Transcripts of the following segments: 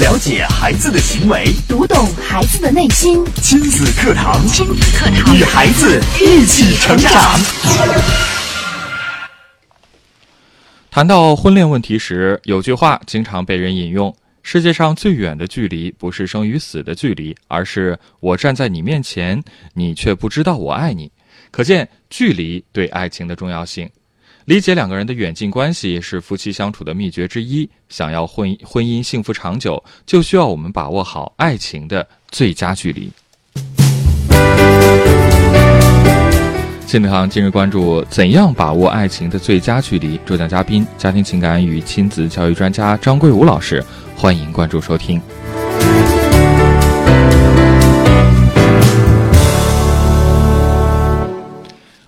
了解孩子的行为，读懂孩子的内心。亲子课堂，亲子课堂，与孩子一起成长。谈到婚恋问题时，有句话经常被人引用：世界上最远的距离，不是生与死的距离，而是我站在你面前，你却不知道我爱你。可见距离对爱情的重要性。理解两个人的远近关系是夫妻相处的秘诀之一。想要婚婚姻幸福长久，就需要我们把握好爱情的最佳距离。亲子堂今日关注：怎样把握爱情的最佳距离？主讲嘉宾：家庭情感与亲子教育专家张桂武老师。欢迎关注收听。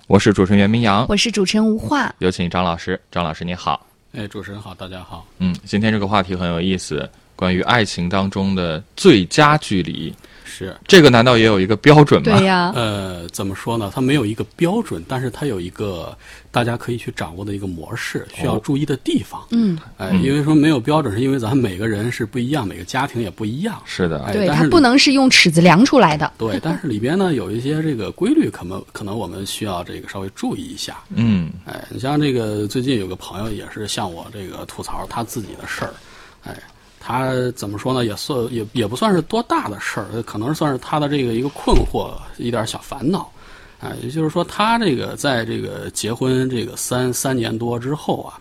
我是主持人袁明阳，我是主持人吴化，有请张老师。张老师你好，哎，主持人好，大家好。嗯，今天这个话题很有意思，关于爱情当中的最佳距离。是这个，难道也有一个标准吗？对呀。呃，怎么说呢？它没有一个标准，但是它有一个大家可以去掌握的一个模式，需要注意的地方。嗯，哎，因为说没有标准，是因为咱们每个人是不一样，每个家庭也不一样。是的，哎，对，它不能是用尺子量出来的。对，但是里边呢有一些这个规律，可能可能我们需要这个稍微注意一下。嗯，哎，你像这个最近有个朋友也是向我这个吐槽他自己的事儿，哎。他怎么说呢？也算也也不算是多大的事儿，可能算是他的这个一个困惑，一点小烦恼，啊，也就是说，他这个在这个结婚这个三三年多之后啊，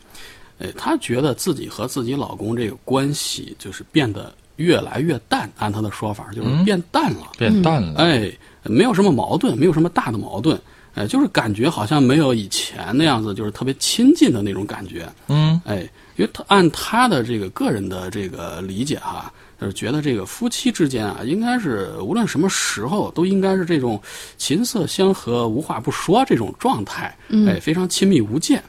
哎，他觉得自己和自己老公这个关系就是变得越来越淡，按他的说法就是变淡了，变淡了，哎，没有什么矛盾，没有什么大的矛盾。哎，就是感觉好像没有以前那样子，就是特别亲近的那种感觉。嗯，哎，因为他按他的这个个人的这个理解哈，就是觉得这个夫妻之间啊，应该是无论什么时候都应该是这种琴瑟相和、无话不说这种状态。嗯，哎，非常亲密无间。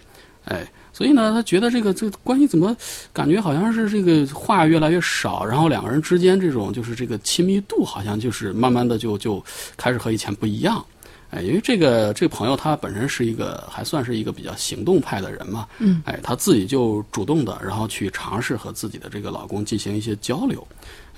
哎，所以呢，他觉得这个这个关系怎么感觉好像是这个话越来越少，然后两个人之间这种就是这个亲密度好像就是慢慢的就就开始和以前不一样。哎，因为这个这个朋友他本身是一个还算是一个比较行动派的人嘛，嗯，哎，他自己就主动的，然后去尝试和自己的这个老公进行一些交流，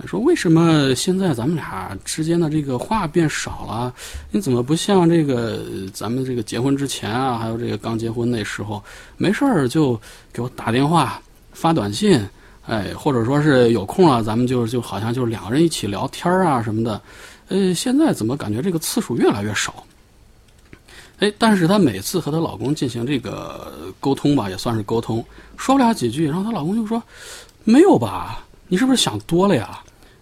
说为什么现在咱们俩之间的这个话变少了？你怎么不像这个咱们这个结婚之前啊，还有这个刚结婚那时候，没事儿就给我打电话、发短信，哎，或者说是有空了，咱们就就好像就是两个人一起聊天啊什么的，呃，现在怎么感觉这个次数越来越少？哎，但是她每次和她老公进行这个沟通吧，也算是沟通，说不了几句，然后她老公就说：“没有吧？你是不是想多了呀？”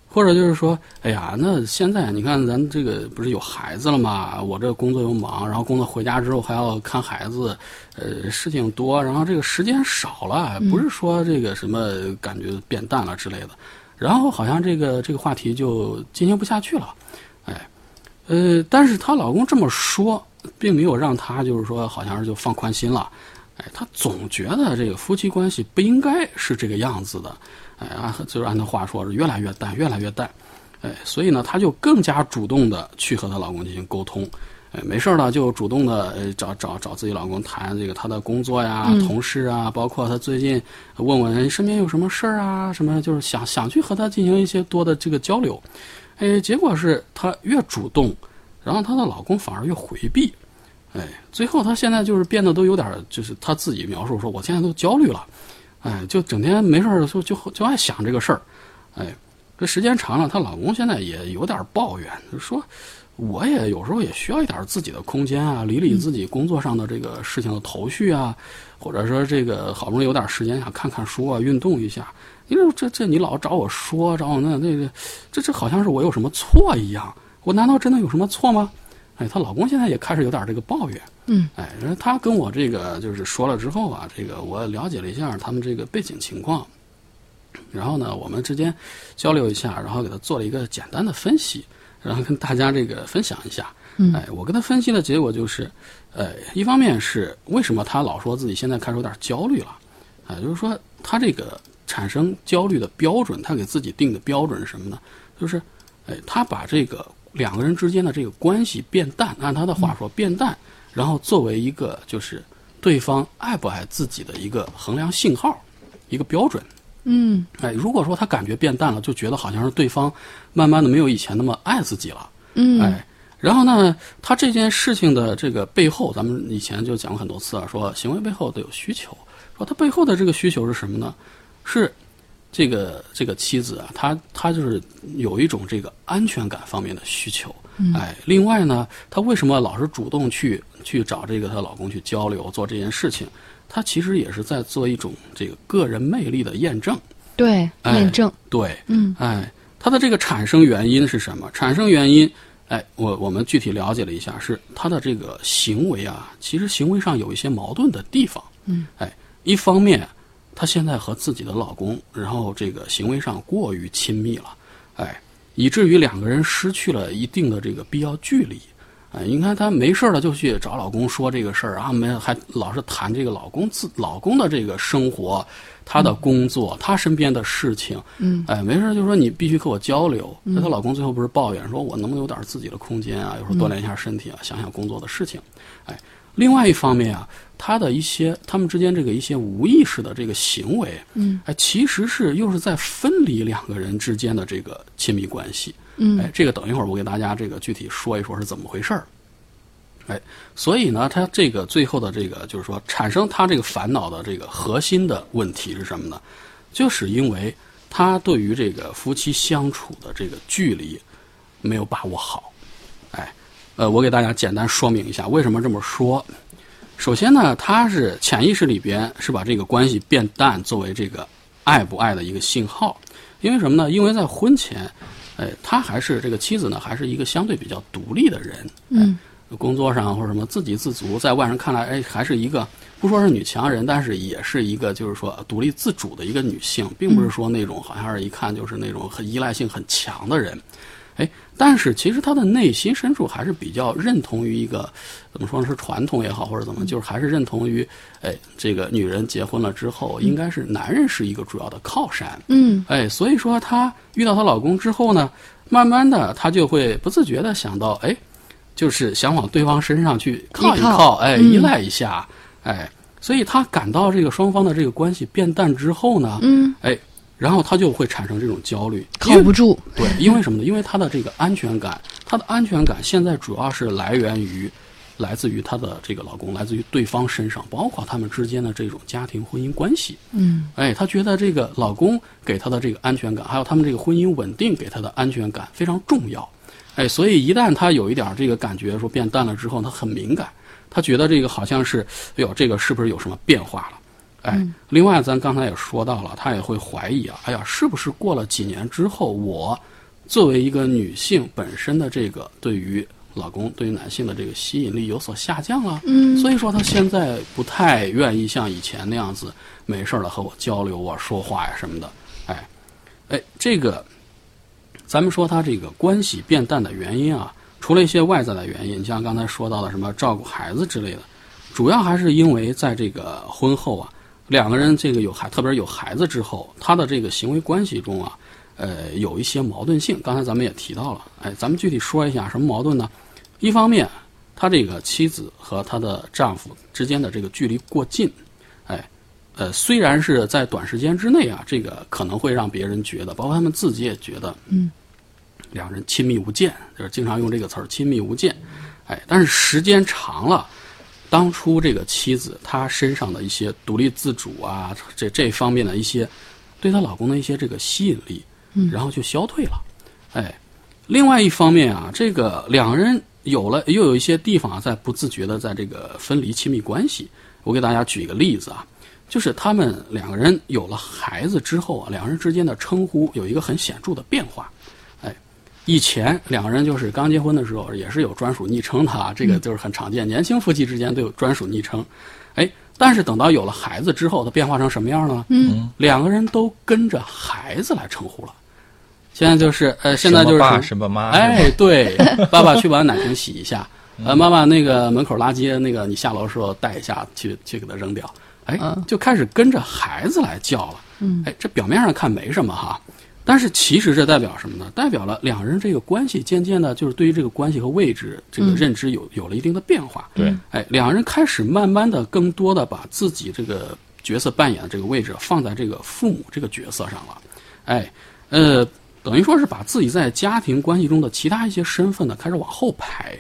或者就是说：“哎呀，那现在你看咱这个不是有孩子了吗？我这工作又忙，然后工作回家之后还要看孩子，呃，事情多，然后这个时间少了，不是说这个什么感觉变淡了之类的。”然后好像这个这个话题就进行不下去了，哎，呃，但是她老公这么说。并没有让他就是说，好像是就放宽心了，哎，他总觉得这个夫妻关系不应该是这个样子的，哎啊，就是按他话说是越来越淡，越来越淡，哎，所以呢，他就更加主动的去和她老公进行沟通，哎，没事了就主动的找找找自己老公谈这个他的工作呀、同事啊，包括他最近问问身边有什么事儿啊，什么就是想想去和他进行一些多的这个交流，哎，结果是他越主动。然后她的老公反而越回避，哎，最后她现在就是变得都有点，就是她自己描述说，我现在都焦虑了，哎，就整天没事的时候就就爱想这个事儿，哎，这时间长了，她老公现在也有点抱怨，就说我也有时候也需要一点自己的空间啊，理理自己工作上的这个事情的头绪啊，或者说这个好不容易有点时间想看看书啊，运动一下，你说这这你老找我说找我那那个，这这好像是我有什么错一样。我难道真的有什么错吗？哎，她老公现在也开始有点这个抱怨。嗯，哎，她跟我这个就是说了之后啊，这个我了解了一下他们这个背景情况，然后呢，我们之间交流一下，然后给她做了一个简单的分析，然后跟大家这个分享一下。嗯，哎，我跟她分析的结果就是，呃，一方面是为什么她老说自己现在开始有点焦虑了，啊，就是说她这个产生焦虑的标准，她给自己定的标准是什么呢？就是，哎，她把这个。两个人之间的这个关系变淡，按他的话说变淡，然后作为一个就是对方爱不爱自己的一个衡量信号，一个标准。嗯哎，如果说他感觉变淡了，就觉得好像是对方慢慢的没有以前那么爱自己了。嗯，哎，然后呢，他这件事情的这个背后，咱们以前就讲过很多次啊，说行为背后都有需求，说他背后的这个需求是什么呢？是这个这个妻子啊，她她就是有一种这个安全感方面的需求。哎，另外呢，她为什么老是主动去去找这个她老公去交流做这件事情？她其实也是在做一种这个个人魅力的验证。对，哎验证，对，嗯哎，它的这个产生原因是什么？产生原因，哎，我我们具体了解了一下，是她的这个行为啊，其实行为上有一些矛盾的地方。嗯，哎，一方面，她现在和自己的老公，然后这个行为上过于亲密了，哎，以至于两个人失去了一定的这个必要距离。哎，你看她没事儿了就去找老公说这个事儿啊，没还老是谈这个老公自老公的这个生活，她的工作，他身边的事情。嗯，哎，没事就说你必须和我交流。那她老公最后不是抱怨说，我能不能有点自己的空间啊？有时候锻炼一下身体啊，想想工作的事情。哎，另外一方面啊，他的一些他们之间这个一些无意识的这个行为，嗯，哎，其实是又是在分离两个人之间的这个亲密关系。嗯哎，这个等一会儿我给大家这个具体说一说是怎么回事儿。哎，所以呢，他这个最后的这个就是说，产生他这个烦恼的这个核心的问题是什么呢？就是因为他对于这个夫妻相处的这个距离没有把握好。哎，呃，我给大家简单说明一下为什么这么说。首先呢，他是潜意识里边是把这个关系变淡作为这个爱不爱的一个信号，因为什么呢？因为在婚前，哎，他还是这个妻子呢，还是一个相对比较独立的人，嗯工作上或者什么自给自足，在外人看来，哎，还是一个不说是女强人，但是也是一个就是说独立自主的一个女性，并不是说那种好像是一看就是那种很依赖性很强的人。哎，但是其实她的内心深处还是比较认同于一个怎么说呢？是传统也好，或者怎么，就是还是认同于，哎，这个女人结婚了之后，应该是男人是一个主要的靠山。嗯哎，所以说她遇到她老公之后呢，慢慢的她就会不自觉的想到，哎，就是想往对方身上去靠一靠靠，哎，嗯依赖一下，哎，所以她感到这个双方的这个关系变淡之后呢，嗯，哎，然后她就会产生这种焦虑，靠不住，对，因为什么呢？因为她的这个安全感，她的安全感现在主要是来源于，来自于她的这个老公，来自于对方身上，包括他们之间的这种家庭婚姻关系。嗯哎，她觉得这个老公给她的这个安全感，还有他们这个婚姻稳定给她的安全感非常重要。哎，所以一旦她有一点这个感觉说变淡了之后，她很敏感，她觉得这个好像是，哎呦，这个是不是有什么变化了？哎，另外咱刚才也说到了，她也会怀疑啊，哎呀，是不是过了几年之后，我作为一个女性本身的这个对于老公对于男性的这个吸引力有所下降了？嗯所以说她现在不太愿意像以前那样子没事儿了和我交流啊、说话呀、什么的。哎，哎，这个咱们说她这个关系变淡的原因啊，除了一些外在的原因，你像刚才说到的什么照顾孩子之类的，主要还是因为在这个婚后啊，两个人这个有孩，特别是有孩子之后，他的这个行为关系中啊，呃，有一些矛盾性。刚才咱们也提到了，哎，咱们具体说一下什么矛盾呢？一方面，他这个妻子和他的丈夫之间的这个距离过近，哎，呃，虽然是在短时间之内啊，这个可能会让别人觉得，包括他们自己也觉得，嗯，两人亲密无间，就是经常用这个词儿“亲密无间”，哎，但是时间长了。当初这个妻子她身上的一些独立自主啊，这这方面的一些对她老公的一些这个吸引力，嗯然后就消退了。哎，另外一方面啊，这个两个人有了又有一些地方啊，在不自觉的在这个分离亲密关系。我给大家举一个例子啊，就是他们两个人有了孩子之后啊，两人之间的称呼有一个很显著的变化。哎，以前两个人就是刚结婚的时候也是有专属昵称的啊，这个就是很常见，年轻夫妻之间都有专属昵称。哎，但是等到有了孩子之后，它变化成什么样呢？嗯，两个人都跟着孩子来称呼了。现在就是呃，现在就是什么爸什么妈，哎，对，爸爸去把奶瓶洗一下，呃，妈妈那个门口垃圾那个你下楼的时候带一下，去去给它扔掉。哎嗯，就开始跟着孩子来叫了。嗯，哎，这表面上看没什么哈，但是其实这代表什么呢？代表了两人这个关系渐渐的，就是对于这个关系和位置这个认知有有了一定的变化。对，哎，两人开始慢慢的、更多的把自己这个角色扮演的这个位置放在这个父母这个角色上了，哎，呃，等于说是把自己在家庭关系中的其他一些身份呢开始往后排。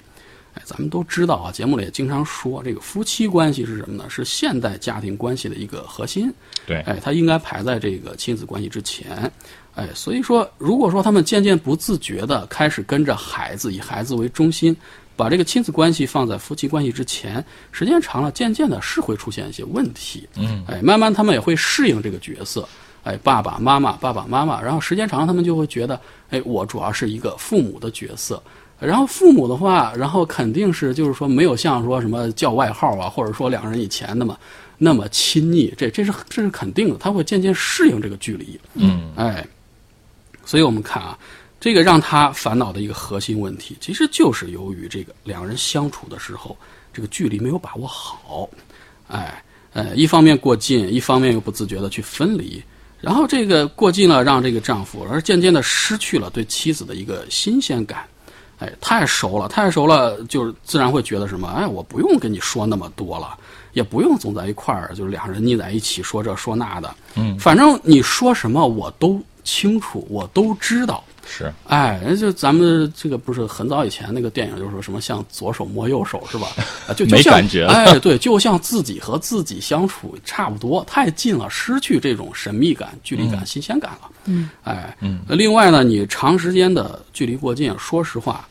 哎，咱们都知道啊，节目里也经常说，这个夫妻关系是什么呢？是现代家庭关系的一个核心。对，哎，它应该排在这个亲子关系之前。哎，所以说，如果说他们渐渐不自觉的开始跟着孩子，以孩子为中心，把这个亲子关系放在夫妻关系之前，时间长了，渐渐的是会出现一些问题。嗯，哎，慢慢他们也会适应这个角色。哎，爸爸妈妈，爸爸妈妈，然后时间长了，他们就会觉得，哎，我主要是一个父母的角色。然后父母的话，然后肯定是就是说没有像说什么叫外号啊，或者说两个人以前那么那么亲昵，这这是这是肯定的，他会渐渐适应这个距离。嗯，哎，所以我们看啊，这个让他烦恼的一个核心问题，其实就是由于这个两人相处的时候，这个距离没有把握好。哎，呃，一方面过近，一方面又不自觉的去分离，然后这个过近了，让这个丈夫而渐渐的失去了对妻子的一个新鲜感。哎，太熟了，太熟了，就是自然会觉得什么？哎，我不用跟你说那么多了，也不用总在一块儿，就是两人腻在一起说这说那的。嗯，反正你说什么我都清楚，我都知道。是，哎，就咱们这个不是很早以前那个电影，就是说什么像左手摸右手是吧？啊，就就没感觉了哎，对，就像自己和自己相处差不多，太近了，失去这种神秘感、距离感、新鲜感了。嗯，哎，嗯，另外呢，你长时间的距离过近，说实话，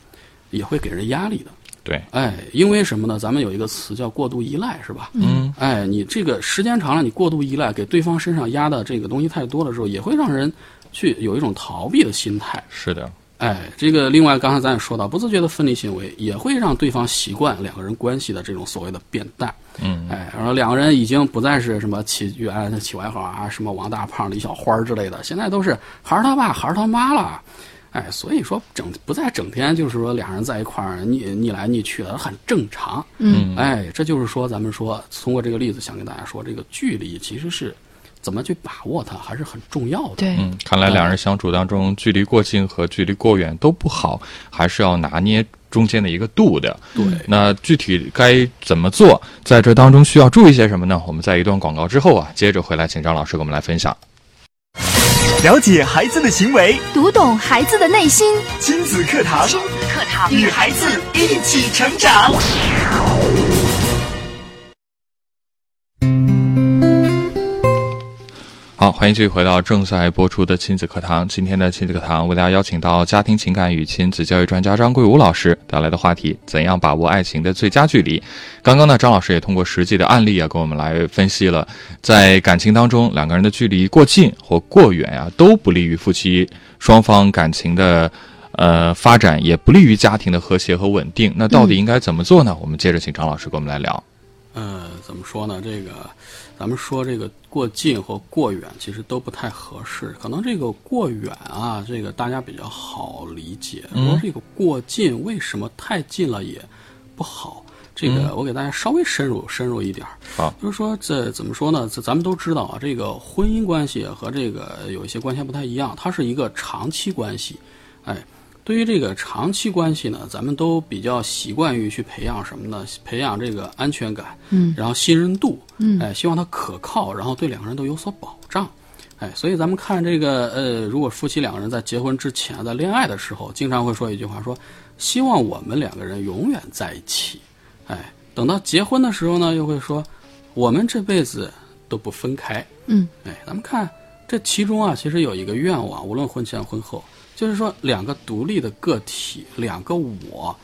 也会给人压力的。对，哎，因为什么呢？咱们有一个词叫过度依赖，是吧？嗯，哎，你这个时间长了，你过度依赖，给对方身上压的这个东西太多的时候，也会让人去有一种逃避的心态。是的，哎，这个另外刚才咱也说到，不自觉的分离行为也会让对方习惯两个人关系的这种所谓的变淡。嗯，哎，然后两个人已经不再是什么起原来的起外号啊，什么王大胖、李小花之类的，现在都是孩儿他爸、孩儿他妈了。哎，所以说整不再整天就是说两人在一块儿腻腻来腻去的，很正常。嗯，哎，这就是说咱们说通过这个例子想跟大家说，这个距离其实是怎么去把握它，还是很重要的。对，嗯，看来两人相处当中，距离过近和距离过远都不好，还是要拿捏中间的一个度的。对，那具体该怎么做，在这当中需要注意些什么呢？我们在一段广告之后啊，接着回来请张老师给我们来分享。了解孩子的行为，读懂孩子的内心，亲子课堂，亲子课堂与孩子一起成长。好，欢迎继续回到正在播出的亲子课堂。今天的亲子课堂为大家邀请到家庭情感与亲子教育专家张桂武老师带来的话题：怎样把握爱情的最佳距离？刚刚呢，张老师也通过实际的案例啊，跟我们来分析了，在感情当中，两个人的距离过近或过远啊，都不利于夫妻双方感情的呃发展，也不利于家庭的和谐和稳定。那到底应该怎么做呢？我们接着请张老师跟我们来聊。呃，怎么说呢？这个，咱们说这个过近或过远，其实都不太合适。可能这个过远啊，这个大家比较好理解。嗯说这个过近，为什么太近了也不好？这个我给大家稍微深入深入一点儿。好，就是说这怎么说呢？这咱们都知道啊，这个婚姻关系和这个有一些关系还不太一样，它是一个长期关系。哎，对于这个长期关系呢，咱们都比较习惯于去培养什么呢？培养这个安全感，嗯，然后信任度，嗯哎，希望它可靠，然后对两个人都有所保障。哎，所以咱们看这个，呃，如果夫妻两个人在结婚之前，在恋爱的时候，经常会说一句话，说希望我们两个人永远在一起。哎，等到结婚的时候呢，又会说我们这辈子都不分开。嗯，哎，咱们看这其中啊，其实有一个愿望，无论婚前婚后，就是说两个独立的个体，两个我，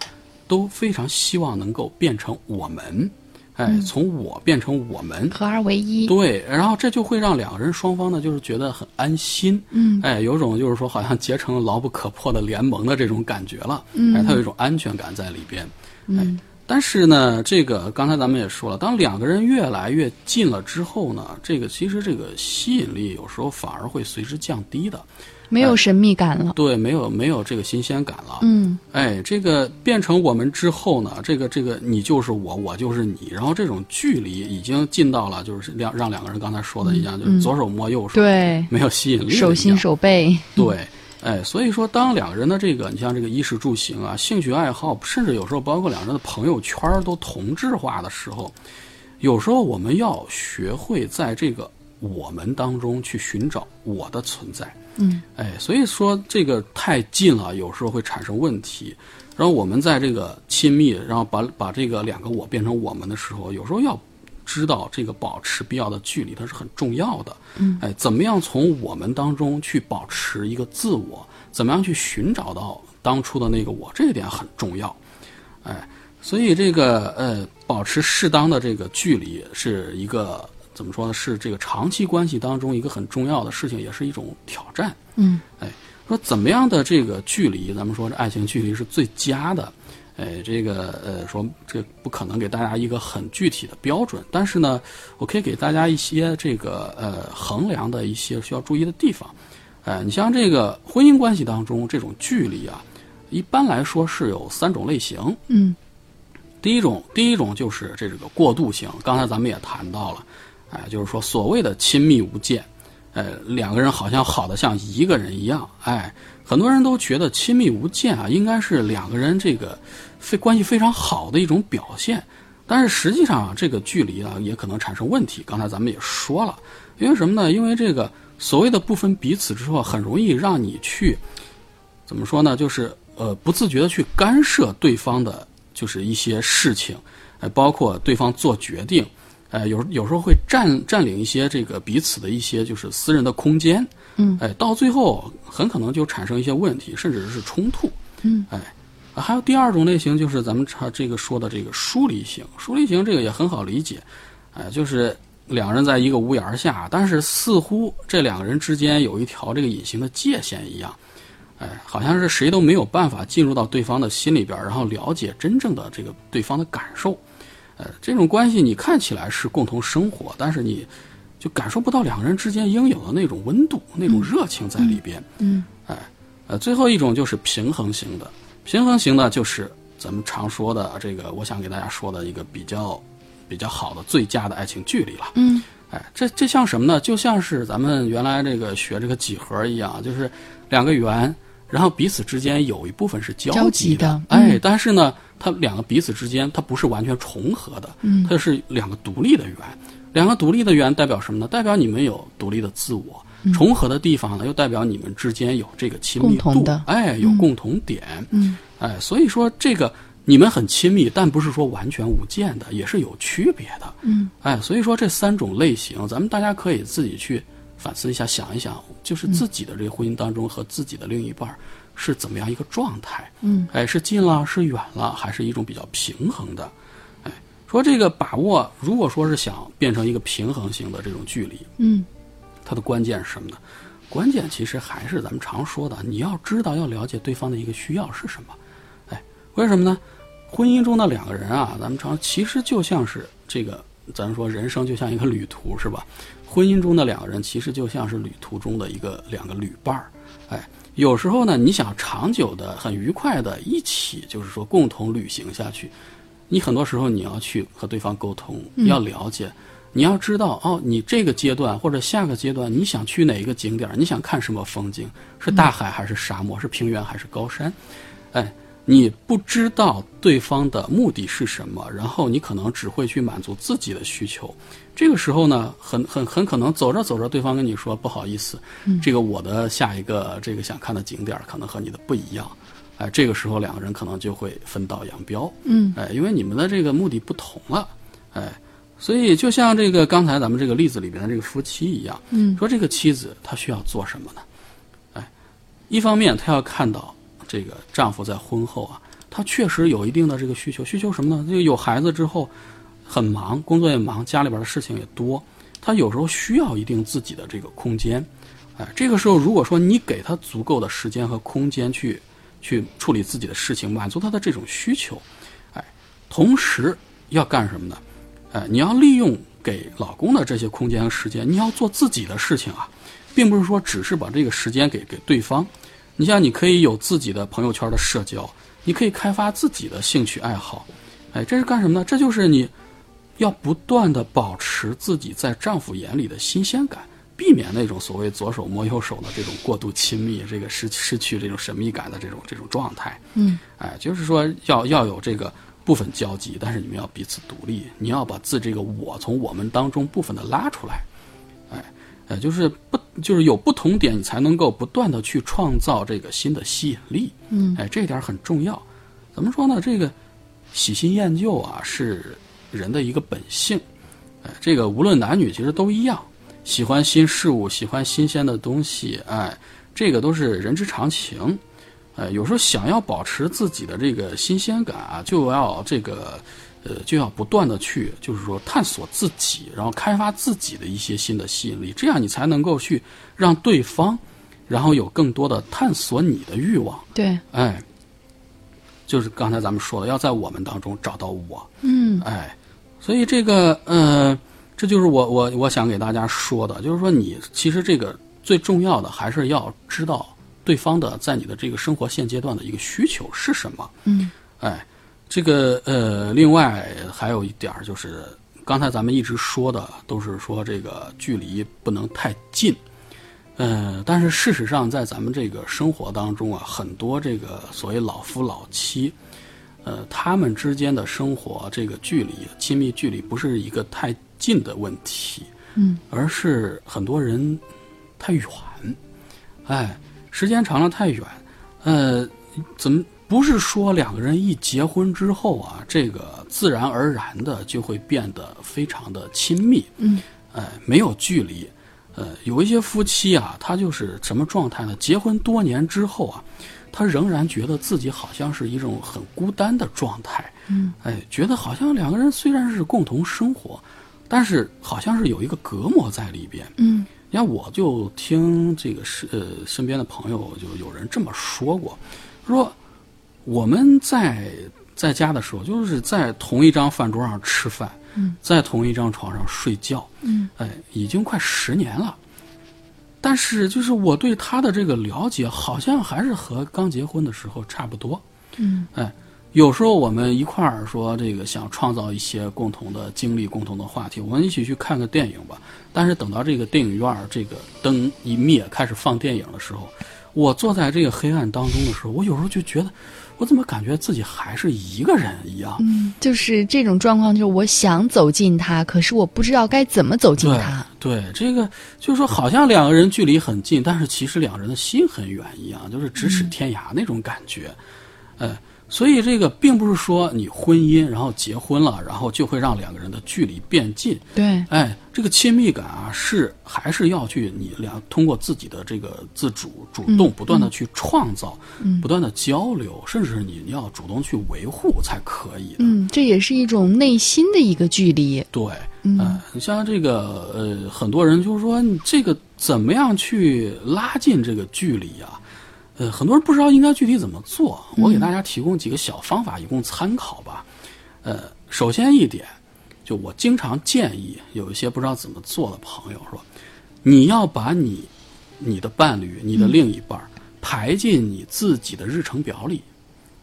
都非常希望能够变成我们。哎，从我变成我们，合二为一。对，然后这就会让两个人双方呢，就是觉得很安心，嗯。哎，有种就是说好像结成牢不可破的联盟的这种感觉了，嗯。哎，它有一种安全感在里边，哎嗯，但是呢，这个刚才咱们也说了，当两个人越来越近了之后呢，这个其实这个吸引力有时候反而会随之降低的，没有神秘感了。对，没有没有这个新鲜感了，嗯。哎，这个变成我们之后呢，这个这个你就是我，我就是你，然后这种距离已经近到了，就是两让两个人刚才说的一样，就是左手摸右手，，对，没有吸引力手心手背。对，哎，所以说当两个人的这个，你像这个衣食住行啊、兴趣爱好，甚至有时候包括两个人的朋友圈都同质化的时候，有时候我们要学会在这个我们当中去寻找我的存在。嗯，哎，所以说这个太近了，有时候会产生问题。然后我们在这个亲密，然后把把这个两个我变成我们的时候，有时候要知道这个保持必要的距离，它是很重要的。嗯，哎，怎么样从我们当中去保持一个自我？怎么样去寻找到当初的那个我？这一点很重要。哎，所以这个呃，保持适当的这个距离是一个怎么说呢？是这个长期关系当中一个很重要的事情，也是一种挑战。嗯，哎，说怎么样的这个距离，咱们说这爱情距离是最佳的。哎，这个呃，说这不可能给大家一个很具体的标准，但是呢，我可以给大家一些这个呃衡量的一些需要注意的地方。哎，你像这个婚姻关系当中这种距离啊，一般来说是有三种类型。嗯，第一种，第一种就是这个过渡型，刚才咱们也谈到了，哎，就是说所谓的亲密无间，呃，两个人好像好的像一个人一样，哎，很多人都觉得亲密无间啊，应该是两个人这个非关系非常好的一种表现，但是实际上啊，这个距离啊也可能产生问题。刚才咱们也说了，因为什么呢？因为这个所谓的不分彼此之后，很容易让你去怎么说呢？就是呃不自觉的去干涉对方的，就是一些事情，呃，包括对方做决定，呃，有有时候会占占领一些这个彼此的一些就是私人的空间，嗯，哎，到最后很可能就产生一些问题，甚至是冲突，嗯，哎。啊还有第二种类型，就是咱们查这个说的这个疏离型。疏离型这个也很好理解，哎，就是两人在一个屋檐下，但是似乎这两个人之间有一条这个隐形的界限一样，哎，好像是谁都没有办法进入到对方的心里边，然后了解真正的这个对方的感受。呃，这种关系你看起来是共同生活，但是你就感受不到两个人之间应有的那种温度、那种热情在里边。嗯，哎，呃，最后一种就是平衡型的。平衡型呢，就是咱们常说的这个，我想给大家说的一个比较比较好的最佳的爱情距离了。嗯，哎，这这像什么呢？就像是咱们原来这个学这个几何一样，就是两个圆，然后彼此之间有一部分是交交集集的哎嗯，但是呢，它两个彼此之间它不是完全重合的，嗯它是两个独立的圆。两个独立的圆代表什么呢？代表你们有独立的自我。重合的地方呢，又代表你们之间有这个亲密度的，哎，有共同点，嗯，哎，所以说这个你们很亲密，但不是说完全无间的，也是有区别的，嗯，哎，所以说这三种类型，咱们大家可以自己去反思一下，想一想，就是自己的这个婚姻当中和自己的另一半儿是怎么样一个状态，嗯，哎，是近了，是远了，还是一种比较平衡的，哎，说这个把握，如果说是想变成一个平衡型的这种距离，嗯，它的关键是什么呢？关键其实还是咱们常说的，你要知道要了解对方的一个需要是什么。哎，为什么呢？婚姻中的两个人啊，咱们常其实就像是这个，咱说人生就像一个旅途，是吧？婚姻中的两个人其实就像是旅途中的一个两个旅伴儿。哎，有时候呢，你想长久的、很愉快的一起，就是说共同旅行下去，你很多时候你要去和对方沟通，要了解。你要知道哦，你这个阶段或者下个阶段，你想去哪一个景点？你想看什么风景？是大海还是沙漠？是平原还是高山？哎，你不知道对方的目的是什么，然后你可能只会去满足自己的需求。这个时候呢，很很很可能走着走着，对方跟你说不好意思，这个我的下一个这个想看的景点可能和你的不一样。哎，这个时候两个人可能就会分道扬镳。嗯，哎，因为你们的这个目的不同了。哎。所以，就像这个刚才咱们这个例子里边的这个夫妻一样，嗯，说这个妻子她需要做什么呢？哎，一方面她要看到这个丈夫在婚后啊，他确实有一定的这个需求，需求什么呢？就有孩子之后很忙，工作也忙，家里边的事情也多，他有时候需要一定自己的这个空间。哎，这个时候如果说你给他足够的时间和空间去去处理自己的事情，满足他的这种需求，哎，同时要干什么呢？哎，你要利用给老公的这些空间和时间，你要做自己的事情啊，并不是说只是把这个时间给给对方。你像你可以有自己的朋友圈的社交，你可以开发自己的兴趣爱好，哎，这是干什么呢？这就是你要不断的保持自己在丈夫眼里的新鲜感，避免那种所谓左手摸右手的这种过度亲密，这个失失去这种神秘感的这种这种状态。嗯，哎，就是说要要有这个部分交集，但是你们要彼此独立，你要把自这个我从我们当中部分的拉出来，哎，呃，就是不就是有不同点，你才能够不断的去创造这个新的吸引力，嗯，哎，这一点很重要。怎么说呢？这个喜新厌旧啊，是人的一个本性，哎，这个无论男女其实都一样，喜欢新事物，喜欢新鲜的东西，哎，这个都是人之常情。呃，有时候想要保持自己的这个新鲜感啊，就要这个，呃，就要不断的去，就是说探索自己，然后开发自己的一些新的吸引力，这样你才能够去让对方，然后有更多的探索你的欲望。对，哎，就是刚才咱们说的，要在我们当中找到我。嗯哎，所以这个呃，这就是我我我想给大家说的，就是说你其实这个最重要的还是要知道对方的在你的这个生活现阶段的一个需求是什么。嗯哎，这个呃，另外还有一点儿就是，刚才咱们一直说的都是说这个距离不能太近。呃，但是事实上，在咱们这个生活当中啊，很多这个所谓老夫老妻，呃，他们之间的生活这个距离、亲密距离，不是一个太近的问题，嗯，而是很多人太远，哎，时间长了太远，呃，怎么不是说两个人一结婚之后啊，这个自然而然的就会变得非常的亲密，嗯，哎，没有距离。呃，有一些夫妻啊，他就是什么状态呢？结婚多年之后啊，他仍然觉得自己好像是一种很孤单的状态。嗯，哎，觉得好像两个人虽然是共同生活，但是好像是有一个隔膜在里边。嗯你看，我就听这个是呃身边的朋友就有人这么说过，说我们在在家的时候，就是在同一张饭桌上吃饭，嗯，在同一张床上睡觉，嗯，哎，已经快十年了。但是，就是我对他的这个了解，好像还是和刚结婚的时候差不多。嗯，哎，有时候我们一块儿说这个想创造一些共同的经历、共同的话题，我们一起去看个电影吧。但是等到这个电影院儿这个灯一灭，开始放电影的时候，我坐在这个黑暗当中的时候，我有时候就觉得，我怎么感觉自己还是一个人一样？嗯，就是这种状况，就是我想走近他，可是我不知道该怎么走近他。对，这个就是说，好像两个人距离很近，但是其实两个人的心很远一样，就是咫尺天涯那种感觉。呃，所以这个并不是说你婚姻然后结婚了，然后就会让两个人的距离变近。对，哎，这个亲密感啊，是还是要去你俩通过自己的这个自主、主动，不断的去创造，不断的交流，甚至是你你要主动去维护才可以的。嗯，这也是一种内心的一个距离。对，嗯呃，你像这个呃，很多人就是说，你这个怎么样去拉近这个距离啊？呃，很多人不知道应该具体怎么做，我给大家提供几个小方法，以供参考吧。呃，首先一点，就我经常建议有一些不知道怎么做的朋友说，你要把你、你的伴侣、你的另一半儿排进你自己的日程表里。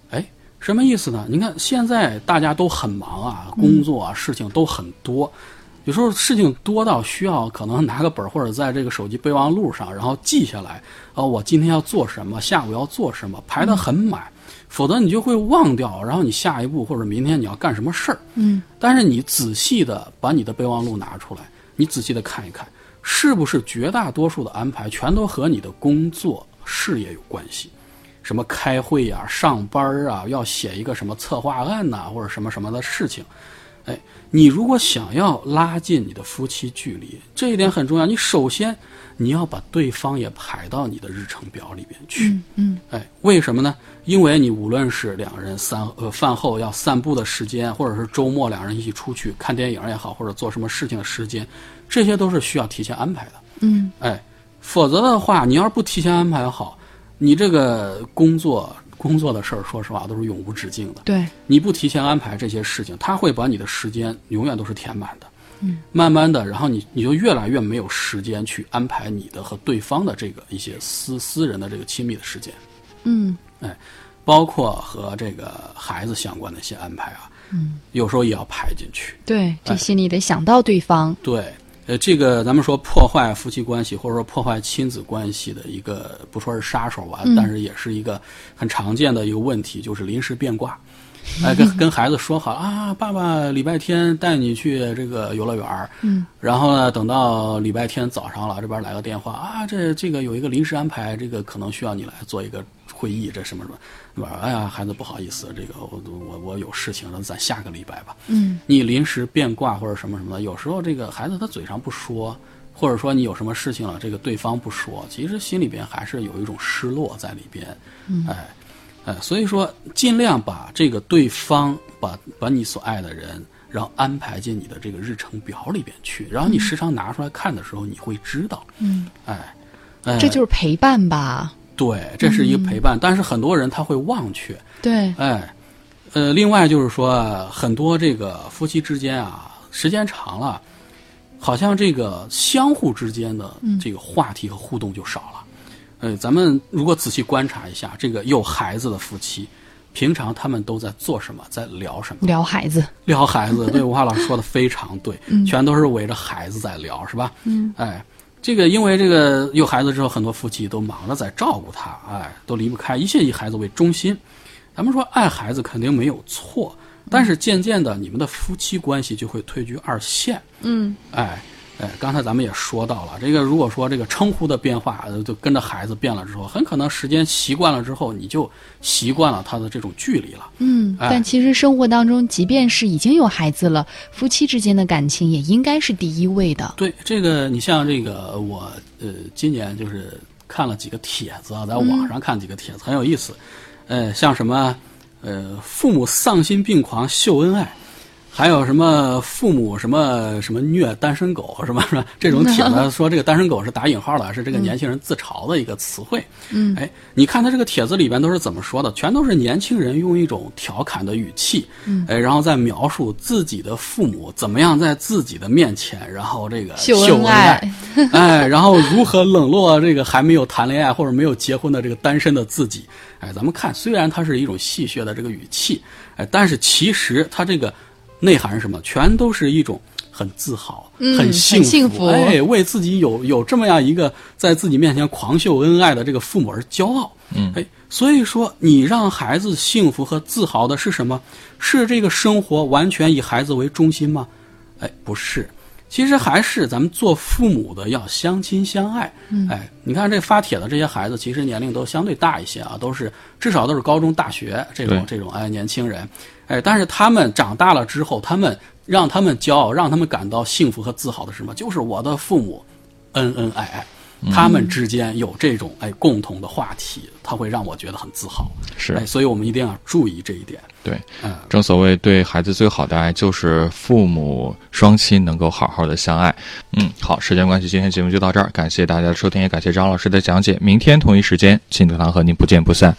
哎，什么意思呢？你看现在大家都很忙啊，工作啊，事情都很多，有时候事情多到需要可能拿个本儿或者在这个手机备忘录上，然后记下来，啊，我今天要做什么，下午要做什么，排得很满，否则你就会忘掉，然后你下一步或者明天你要干什么事儿。嗯但是你仔细的把你的备忘录拿出来，你仔细的看一看，是不是绝大多数的安排全都和你的工作事业有关系？什么开会呀、上班啊，要写一个什么策划案呐、或者什么什么的事情。哎，你如果想要拉近你的夫妻距离，这一点很重要。你首先你要把对方也排到你的日程表里边去。嗯嗯哎，为什么呢？因为你无论是两人散呃饭后要散步的时间，或者是周末两人一起出去看电影也好，或者做什么事情的时间，这些都是需要提前安排的。嗯哎，否则的话，你要是不提前安排好，你这个工作工作的事儿，说实话都是永无止境的。对，你不提前安排这些事情，他会把你的时间永远都是填满的。嗯，慢慢的，然后你你就越来越没有时间去安排你的和对方的这个一些私私人的这个亲密的时间，嗯哎包括和这个孩子相关的一些安排啊，嗯，有时候也要排进去。对，这哎心里得想到对方。对，呃，这个咱们说破坏夫妻关系或者说破坏亲子关系的一个，不说是杀手吧，嗯但是也是一个很常见的一个问题，就是临时变卦。哎，跟 跟孩子说好啊，爸爸礼拜天带你去这个游乐园儿，嗯，然后呢，等到礼拜天早上了，这边来个电话啊，这这个有一个临时安排，这个可能需要你来做一个会议，这什么什么，对吧？哎呀，孩子不好意思，这个我我我有事情了，咱下个礼拜吧。嗯你临时变卦或者什么什么的，有时候这个孩子他嘴上不说，或者说你有什么事情了，这个对方不说，其实心里边还是有一种失落在里边。嗯哎，哎，所以说尽量把这个对方把把你所爱的人，然后安排进你的这个日程表里边去，然后你时常拿出来看的时候，你会知道，嗯，哎，哎，这就是陪伴吧？对，这是一个陪伴，但是很多人他会忘却，对，哎，呃，另外就是说，很多这个夫妻之间啊，时间长了，好像这个相互之间的这个话题和互动就少了。呃，咱们如果仔细观察一下，这个有孩子的夫妻，平常他们都在做什么，在聊什么？聊孩子，聊孩子，对，吴华老师说的非常对，全都是围着孩子在聊，是吧？嗯，哎，这个因为这个有孩子之后，很多夫妻都忙着在照顾他，哎，都离不开，一切以孩子为中心。咱们说爱孩子肯定没有错，但是渐渐的，你们的夫妻关系就会退居二线。嗯，哎。哎，刚才咱们也说到了，这个如果说这个称呼的变化，呃就跟着孩子变了之后，很可能时间习惯了之后，你就习惯了他的这种距离了。嗯，哎但其实生活当中，即便是已经有孩子了，夫妻之间的感情也应该是第一位的。对这个，你像这个，我呃，今年就是看了几个帖子啊，在网上看几个帖子，很有意思。呃，像什么呃，父母丧心病狂秀恩爱，还有什么父母什么什么虐单身狗什么什么这种帖子，说这个单身狗是打引号的，是这个年轻人自嘲的一个词汇。嗯，哎，你看他这个帖子里边都是怎么说的？全都是年轻人用一种调侃的语气，嗯。哎，然后再描述自己的父母怎么样在自己的面前，然后这个秀秀恩爱爱，哎，然后如何冷落这个还没有谈恋爱或者没有结婚的这个单身的自己，哎，咱们看，虽然它是一种戏谑的这个语气，哎，但是其实它这个内涵是什么？全都是一种很自豪、嗯很幸很幸福哎，为自己有有这么样一个在自己面前狂秀恩爱的这个父母而骄傲。嗯哎，所以说你让孩子幸福和自豪的是什么？是这个生活完全以孩子为中心吗？哎，不是。其实还是咱们做父母的要相亲相爱。嗯哎，你看这发帖的这些孩子，其实年龄都相对大一些啊，都是至少都是高中、大学这种这种哎年轻人。哎，但是他们长大了之后，他们让他们骄傲，让他们感到幸福和自豪的是什么？就是我的父母恩恩爱爱，他们之间有这种哎共同的话题，他会让我觉得很自豪。是哎，所以我们一定要注意这一点。对，嗯，正所谓对孩子最好的爱就是父母双亲能够好好的相爱。嗯，好，时间关系，今天节目就到这儿，感谢大家的收听，也感谢张老师的讲解。明天同一时间，金德堂和您不见不散。